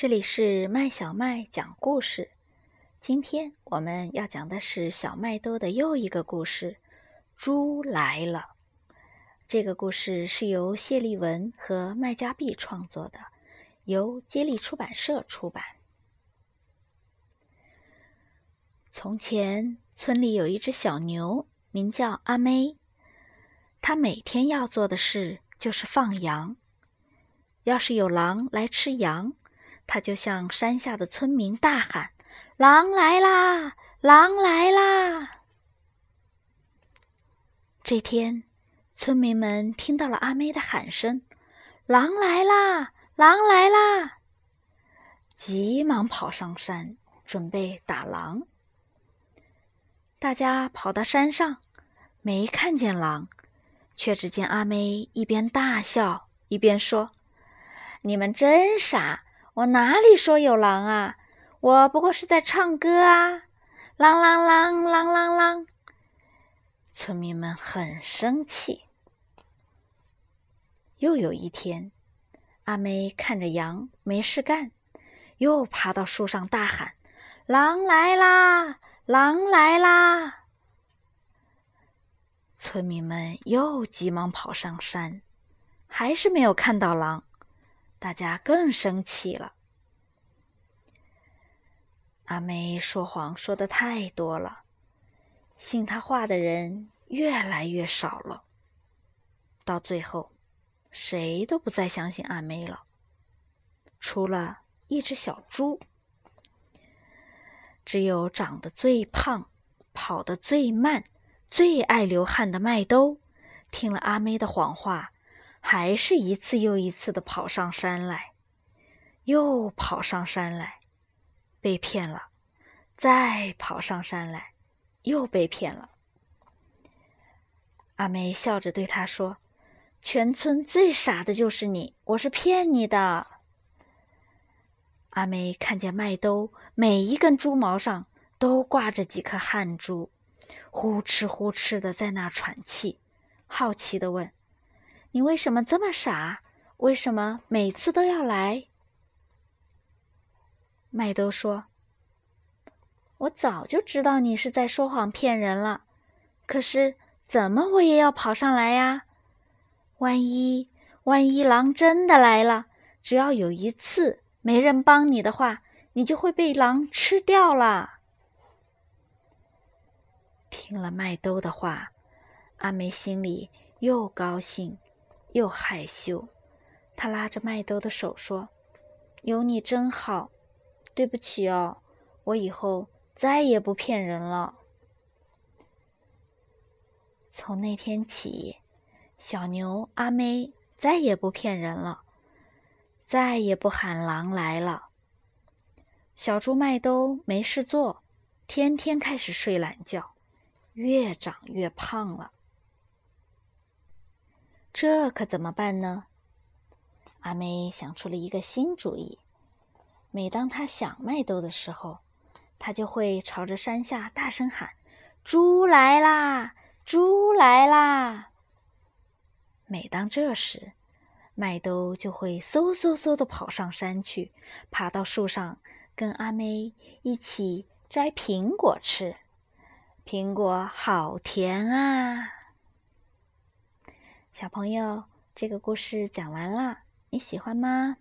这里是麦小麦讲故事。今天我们要讲的是小麦兜的又一个故事——猪来了。这个故事是由谢立文和麦家碧创作的，由接力出版社出版。从前，村里有一只小牛，名叫阿妹。它每天要做的事就是放羊。要是有狼来吃羊，他就向山下的村民大喊：“狼来啦！狼来啦！”这天，村民们听到了阿妹的喊声：“狼来啦！狼来啦！”急忙跑上山，准备打狼。大家跑到山上，没看见狼，却只见阿妹一边大笑，一边说：“你们真傻！”我哪里说有狼啊？我不过是在唱歌啊！啷啷啷啷啷啷！村民们很生气。又有一天，阿妹看着羊没事干，又爬到树上大喊：“狼来啦！狼来啦！”村民们又急忙跑上山，还是没有看到狼。大家更生气了。阿梅说谎说的太多了，信他话的人越来越少了。到最后，谁都不再相信阿梅了，除了一只小猪。只有长得最胖、跑得最慢、最爱流汗的麦兜，听了阿梅的谎话。还是一次又一次的跑上山来，又跑上山来，被骗了，再跑上山来，又被骗了。阿梅笑着对他说：“全村最傻的就是你，我是骗你的。”阿梅看见麦兜每一根猪毛上都挂着几颗汗珠，呼哧呼哧的在那喘气，好奇的问。你为什么这么傻？为什么每次都要来？麦兜说：“我早就知道你是在说谎骗人了，可是怎么我也要跑上来呀？万一万一狼真的来了，只要有一次没人帮你的话，你就会被狼吃掉了。”听了麦兜的话，阿梅心里又高兴。又害羞，他拉着麦兜的手说：“有你真好，对不起哦，我以后再也不骗人了。”从那天起，小牛阿妹再也不骗人了，再也不喊狼来了。小猪麦兜没事做，天天开始睡懒觉，越长越胖了。这可怎么办呢？阿梅想出了一个新主意。每当她想麦兜的时候，她就会朝着山下大声喊：“猪来啦！猪来啦！”每当这时，麦兜就会嗖嗖嗖的跑上山去，爬到树上，跟阿妹一起摘苹果吃。苹果好甜啊！小朋友，这个故事讲完了，你喜欢吗？